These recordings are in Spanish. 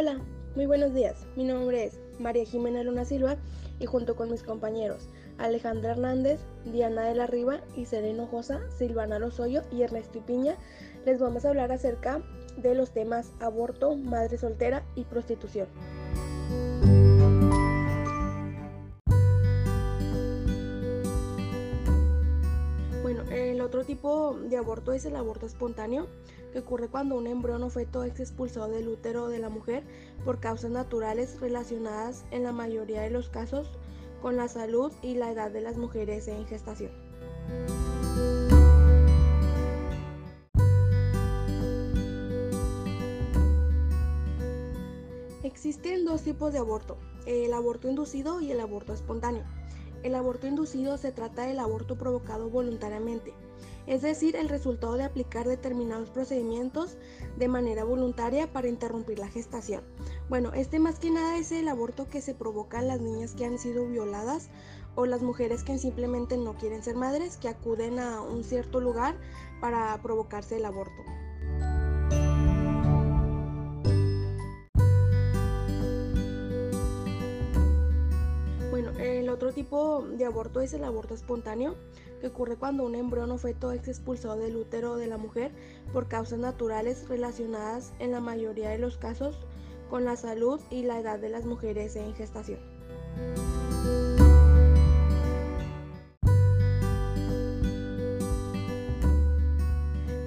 Hola, muy buenos días. Mi nombre es María Jimena Luna Silva y junto con mis compañeros Alejandra Hernández, Diana de la Riva y Sereno Josa, Silvana Lozoyo y Ernesto Piña, les vamos a hablar acerca de los temas aborto, madre soltera y prostitución. Otro tipo de aborto es el aborto espontáneo, que ocurre cuando un embrión o feto es expulsado del útero de la mujer por causas naturales relacionadas en la mayoría de los casos con la salud y la edad de las mujeres en gestación. Existen dos tipos de aborto, el aborto inducido y el aborto espontáneo. El aborto inducido se trata del aborto provocado voluntariamente, es decir, el resultado de aplicar determinados procedimientos de manera voluntaria para interrumpir la gestación. Bueno, este más que nada es el aborto que se provoca en las niñas que han sido violadas o las mujeres que simplemente no quieren ser madres, que acuden a un cierto lugar para provocarse el aborto. Tipo de aborto es el aborto espontáneo, que ocurre cuando un embrión o feto es expulsado del útero de la mujer por causas naturales relacionadas en la mayoría de los casos con la salud y la edad de las mujeres en gestación.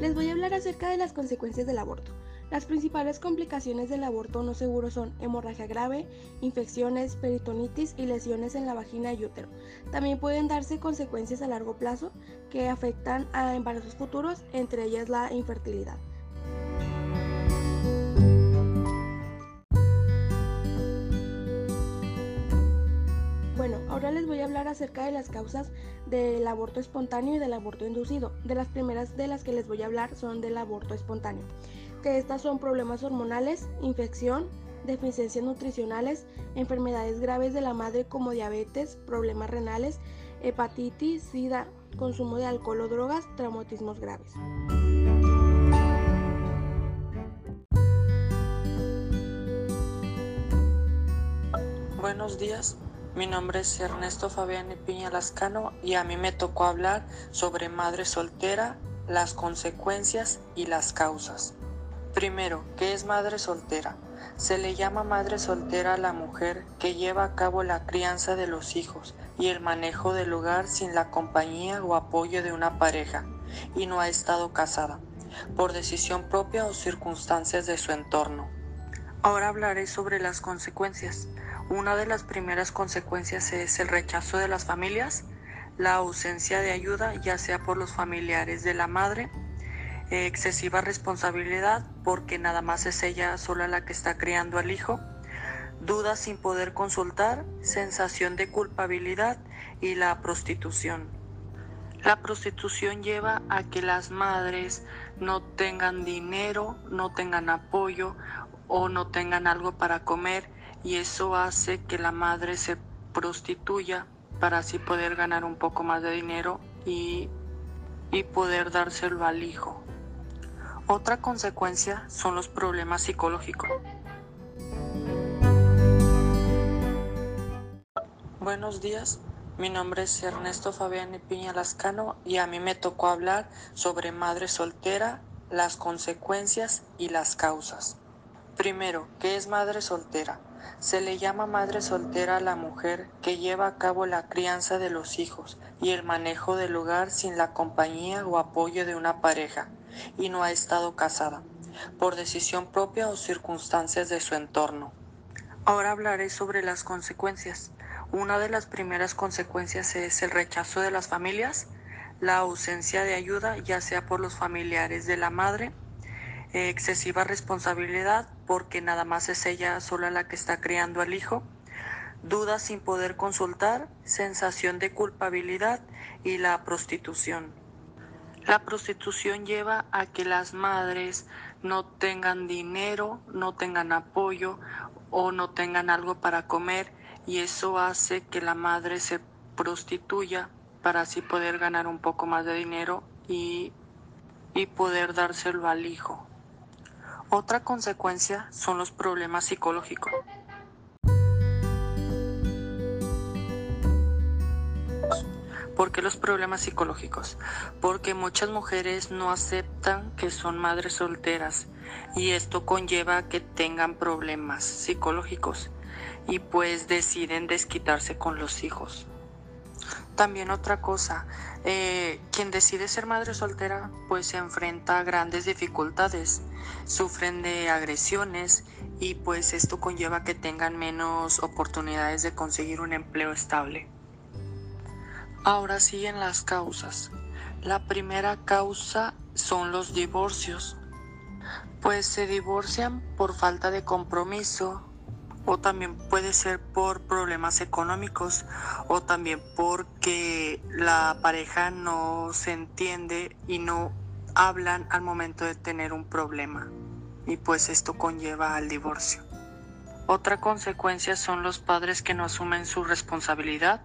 Les voy a hablar acerca de las consecuencias del aborto. Las principales complicaciones del aborto no seguro son hemorragia grave, infecciones, peritonitis y lesiones en la vagina y útero. También pueden darse consecuencias a largo plazo que afectan a embarazos futuros, entre ellas la infertilidad. Bueno, ahora les voy a hablar acerca de las causas del aborto espontáneo y del aborto inducido. De las primeras de las que les voy a hablar son del aborto espontáneo que estas son problemas hormonales, infección, deficiencias nutricionales, enfermedades graves de la madre como diabetes, problemas renales, hepatitis, sida, consumo de alcohol o drogas, traumatismos graves. Buenos días, mi nombre es Ernesto Fabián Piña Lascano y a mí me tocó hablar sobre madre soltera, las consecuencias y las causas. Primero, ¿qué es madre soltera? Se le llama madre soltera a la mujer que lleva a cabo la crianza de los hijos y el manejo del hogar sin la compañía o apoyo de una pareja y no ha estado casada, por decisión propia o circunstancias de su entorno. Ahora hablaré sobre las consecuencias. Una de las primeras consecuencias es el rechazo de las familias, la ausencia de ayuda, ya sea por los familiares de la madre excesiva responsabilidad porque nada más es ella sola la que está criando al hijo, dudas sin poder consultar, sensación de culpabilidad y la prostitución. La prostitución lleva a que las madres no tengan dinero, no tengan apoyo o no tengan algo para comer y eso hace que la madre se prostituya para así poder ganar un poco más de dinero y, y poder dárselo al hijo. Otra consecuencia son los problemas psicológicos. Buenos días, mi nombre es Ernesto Fabián Piña Lascano y a mí me tocó hablar sobre madre soltera, las consecuencias y las causas. Primero, ¿qué es madre soltera? Se le llama madre soltera a la mujer que lleva a cabo la crianza de los hijos y el manejo del hogar sin la compañía o apoyo de una pareja y no ha estado casada, por decisión propia o circunstancias de su entorno. Ahora hablaré sobre las consecuencias. Una de las primeras consecuencias es el rechazo de las familias, la ausencia de ayuda, ya sea por los familiares de la madre, excesiva responsabilidad porque nada más es ella sola la que está criando al hijo, dudas sin poder consultar, sensación de culpabilidad y la prostitución. La prostitución lleva a que las madres no tengan dinero, no tengan apoyo o no tengan algo para comer y eso hace que la madre se prostituya para así poder ganar un poco más de dinero y, y poder dárselo al hijo. Otra consecuencia son los problemas psicológicos. ¿Por qué los problemas psicológicos? Porque muchas mujeres no aceptan que son madres solteras y esto conlleva que tengan problemas psicológicos y pues deciden desquitarse con los hijos. También otra cosa, eh, quien decide ser madre soltera pues se enfrenta a grandes dificultades, sufren de agresiones y pues esto conlleva que tengan menos oportunidades de conseguir un empleo estable. Ahora siguen las causas. La primera causa son los divorcios, pues se divorcian por falta de compromiso o también puede ser por problemas económicos o también porque la pareja no se entiende y no hablan al momento de tener un problema y pues esto conlleva al divorcio. Otra consecuencia son los padres que no asumen su responsabilidad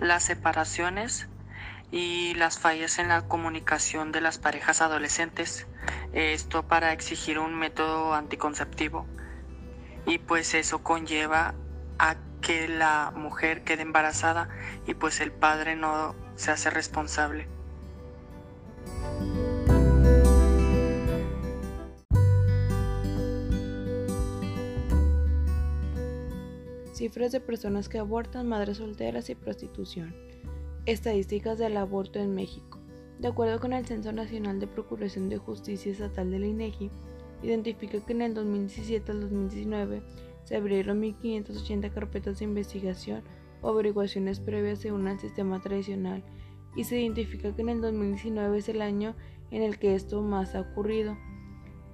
las separaciones y las fallas en la comunicación de las parejas adolescentes. Esto para exigir un método anticonceptivo. Y pues eso conlleva a que la mujer quede embarazada y pues el padre no se hace responsable. Cifras de personas que abortan, madres solteras y prostitución. Estadísticas del aborto en México. De acuerdo con el Censo Nacional de Procuración de Justicia Estatal de la INEGI, identifica que en el 2017 al 2019 se abrieron 1.580 carpetas de investigación o averiguaciones previas según el sistema tradicional y se identifica que en el 2019 es el año en el que esto más ha ocurrido,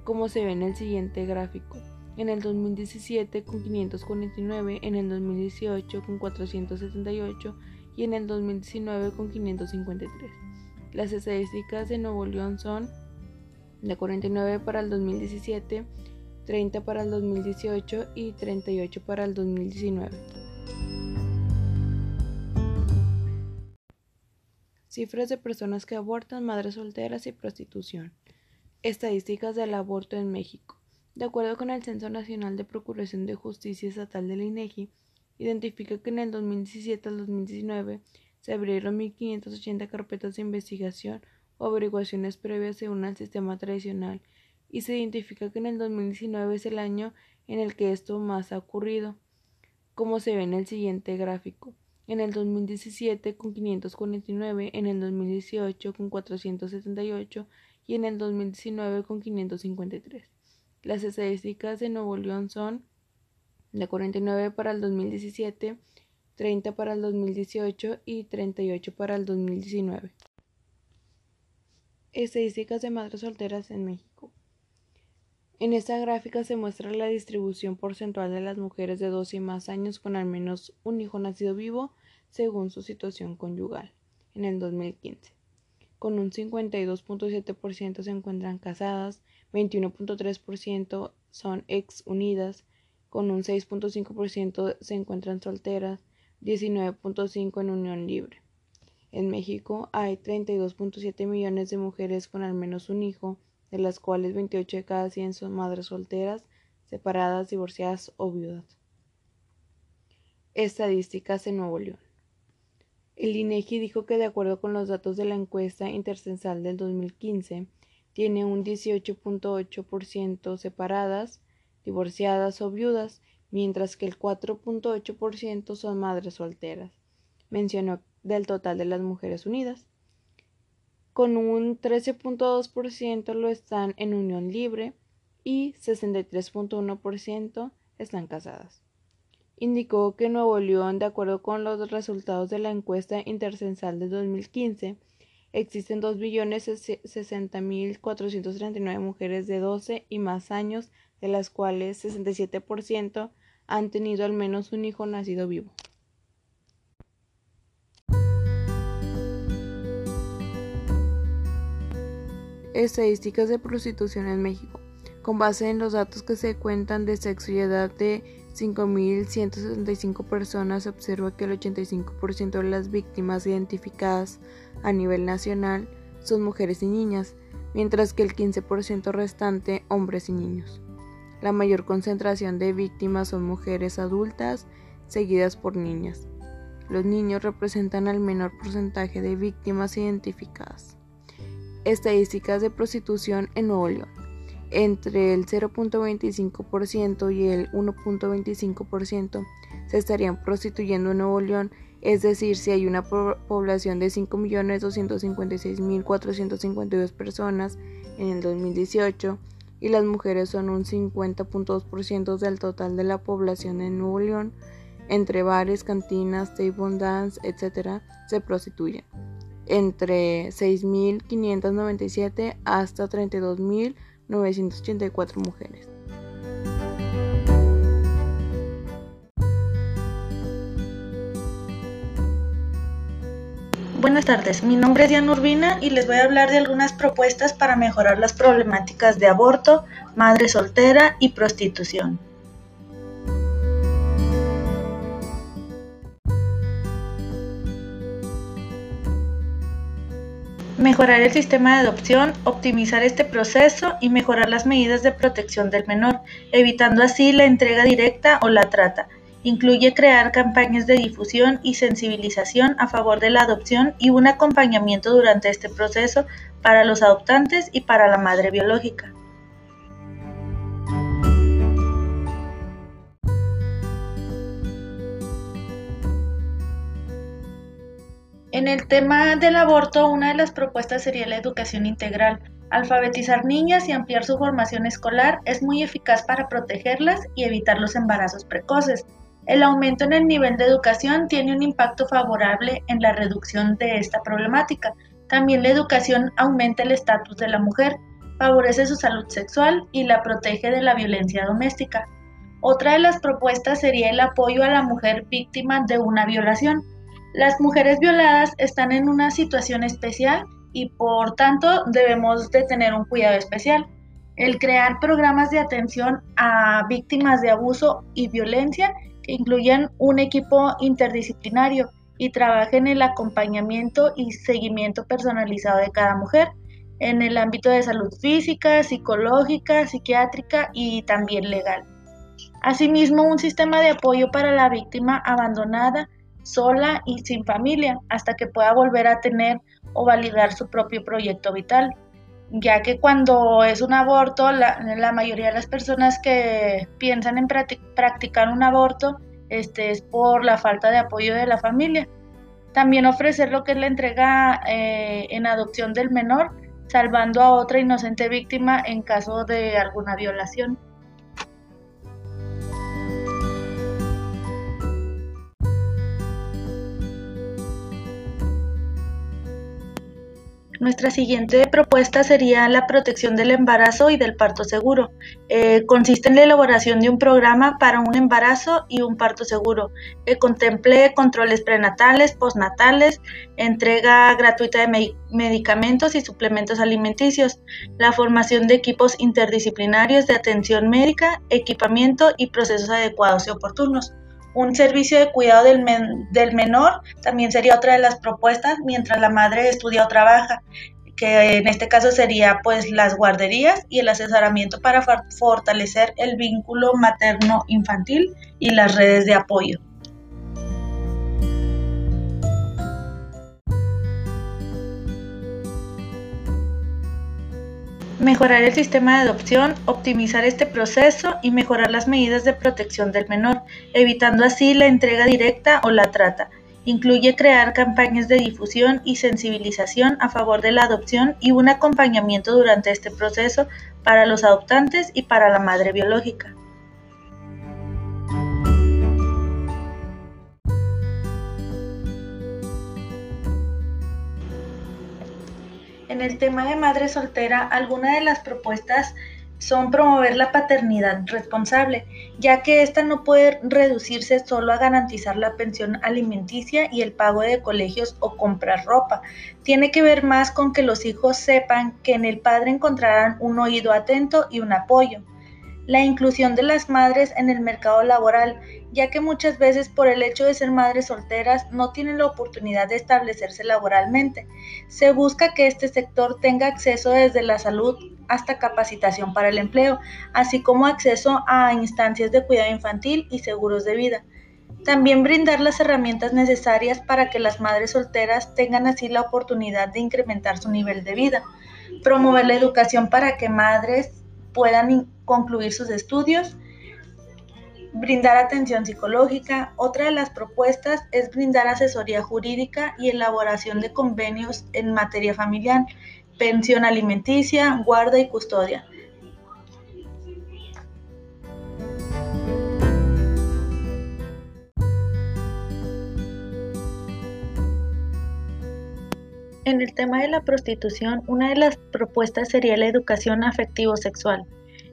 como se ve en el siguiente gráfico en el 2017 con 549, en el 2018 con 478 y en el 2019 con 553. Las estadísticas de Nuevo León son de 49 para el 2017, 30 para el 2018 y 38 para el 2019. Cifras de personas que abortan, madres solteras y prostitución. Estadísticas del aborto en México. De acuerdo con el Censo Nacional de Procuración de Justicia Estatal de la INEGI, identifica que en el 2017 al 2019 se abrieron 1.580 carpetas de investigación o averiguaciones previas según el sistema tradicional y se identifica que en el 2019 es el año en el que esto más ha ocurrido, como se ve en el siguiente gráfico. En el 2017 con 549, en el 2018 con 478 y en el 2019 con 553. Las estadísticas de Nuevo León son de 49 para el 2017, 30 para el 2018 y 38 para el 2019. Estadísticas de madres solteras en México. En esta gráfica se muestra la distribución porcentual de las mujeres de 12 y más años con al menos un hijo nacido vivo según su situación conyugal en el 2015. Con un 52.7% se encuentran casadas, 21.3% son ex unidas, con un 6.5% se encuentran solteras, 19.5% en unión libre. En México hay 32.7 millones de mujeres con al menos un hijo, de las cuales 28 de cada 100 son madres solteras, separadas, divorciadas o viudas. Estadísticas en Nuevo León. El INEGI dijo que de acuerdo con los datos de la encuesta intercensal del 2015, tiene un 18.8% separadas, divorciadas o viudas, mientras que el 4.8% son madres solteras, mencionó del total de las mujeres unidas. Con un 13.2% lo están en unión libre y 63.1% están casadas. Indicó que Nuevo León, de acuerdo con los resultados de la encuesta intercensal de 2015, existen 2.060.439 mujeres de 12 y más años, de las cuales 67% han tenido al menos un hijo nacido vivo. Estadísticas de prostitución en México. Con base en los datos que se cuentan de sexo y edad de 5.175 personas, se observa que el 85% de las víctimas identificadas a nivel nacional son mujeres y niñas, mientras que el 15% restante hombres y niños. La mayor concentración de víctimas son mujeres adultas, seguidas por niñas. Los niños representan el menor porcentaje de víctimas identificadas. Estadísticas de prostitución en Nuevo León. Entre el 0.25% y el 1.25% se estarían prostituyendo en Nuevo León, es decir, si hay una población de 5.256.452 personas en el 2018 y las mujeres son un 50.2% del total de la población en Nuevo León, entre bares, cantinas, table dance, etc., se prostituyen. Entre 6.597 hasta 32.984 mujeres. Buenas tardes, mi nombre es Diana Urbina y les voy a hablar de algunas propuestas para mejorar las problemáticas de aborto, madre soltera y prostitución. Mejorar el sistema de adopción, optimizar este proceso y mejorar las medidas de protección del menor, evitando así la entrega directa o la trata. Incluye crear campañas de difusión y sensibilización a favor de la adopción y un acompañamiento durante este proceso para los adoptantes y para la madre biológica. En el tema del aborto, una de las propuestas sería la educación integral. Alfabetizar niñas y ampliar su formación escolar es muy eficaz para protegerlas y evitar los embarazos precoces. El aumento en el nivel de educación tiene un impacto favorable en la reducción de esta problemática. También la educación aumenta el estatus de la mujer, favorece su salud sexual y la protege de la violencia doméstica. Otra de las propuestas sería el apoyo a la mujer víctima de una violación. Las mujeres violadas están en una situación especial y por tanto debemos de tener un cuidado especial. El crear programas de atención a víctimas de abuso y violencia que incluyan un equipo interdisciplinario y trabajen en el acompañamiento y seguimiento personalizado de cada mujer en el ámbito de salud física, psicológica, psiquiátrica y también legal. Asimismo, un sistema de apoyo para la víctima abandonada sola y sin familia hasta que pueda volver a tener o validar su propio proyecto vital, ya que cuando es un aborto, la, mayoría de las personas que piensan en practicar un aborto este, es por la falta de apoyo de la familia. También ofrecer lo que es la entrega eh, en adopción del menor, salvando a otra inocente víctima en caso de alguna violación. Nuestra siguiente propuesta sería la protección del embarazo y del parto seguro. Eh, consiste en la elaboración de un programa para un embarazo y un parto seguro, que contemple controles prenatales, postnatales, entrega gratuita de medicamentos y suplementos alimenticios, la formación de equipos interdisciplinarios de atención médica, equipamiento y procesos adecuados y oportunos un servicio de cuidado del, del, menor también sería otra de las propuestas mientras la madre estudia o trabaja, que en este caso sería pues las guarderías y el asesoramiento para fortalecer el vínculo materno-infantil y las redes de apoyo. Mejorar el sistema de adopción, optimizar este proceso y mejorar las medidas de protección del menor, evitando así la entrega directa o la trata. Incluye crear campañas de difusión y sensibilización a favor de la adopción y un acompañamiento durante este proceso para los adoptantes y para la madre biológica. El tema de madre soltera, algunas de las propuestas son promover la paternidad responsable, ya que ésta no puede reducirse solo a garantizar la pensión alimenticia y el pago de colegios o comprar ropa. Tiene que ver más con que los hijos sepan que en el padre encontrarán un oído atento y un apoyo. La inclusión de las madres en el mercado laboral, ya que muchas veces por el hecho de ser madres solteras no tienen la oportunidad de establecerse laboralmente. Se busca que este sector tenga acceso desde la salud hasta capacitación para el empleo, así como acceso a instancias de cuidado infantil y seguros de vida. También brindar las herramientas necesarias para que las madres solteras tengan así la oportunidad de incrementar su nivel de vida. Promover la educación para que madres puedan concluir sus estudios. Brindar atención psicológica. Otra de las propuestas es brindar asesoría jurídica y elaboración de convenios en materia familiar, pensión alimenticia, guarda y custodia En el tema de la prostitución, una de las propuestas sería la educación afectivo-sexual.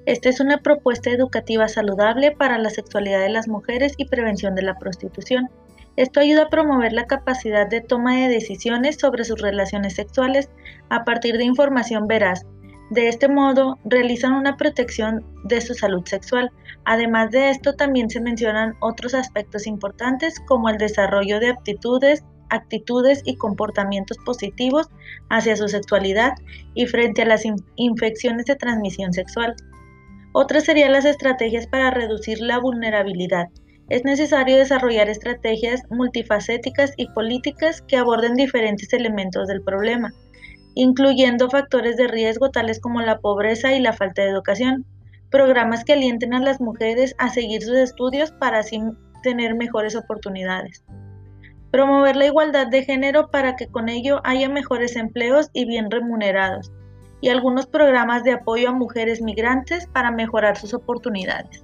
Esta es una propuesta educativa saludable para la sexualidad de las mujeres y prevención de la prostitución. Esto ayuda a promover la capacidad de toma de decisiones sobre sus relaciones sexuales a partir de información veraz. De este modo, realizan una protección de su salud sexual. Además de esto, también se mencionan otros aspectos importantes como el desarrollo de aptitudes, actitudes y comportamientos positivos hacia su sexualidad y frente a las infecciones de transmisión sexual. Otras serían las estrategias para reducir la vulnerabilidad. Es necesario desarrollar estrategias multifacéticas y políticas que aborden diferentes elementos del problema, incluyendo factores de riesgo tales como la pobreza y la falta de educación, programas que alienten a las mujeres a seguir sus estudios para así tener mejores oportunidades promover la igualdad de género para que con ello haya mejores empleos y bien remunerados, y algunos programas de apoyo a mujeres migrantes para mejorar sus oportunidades.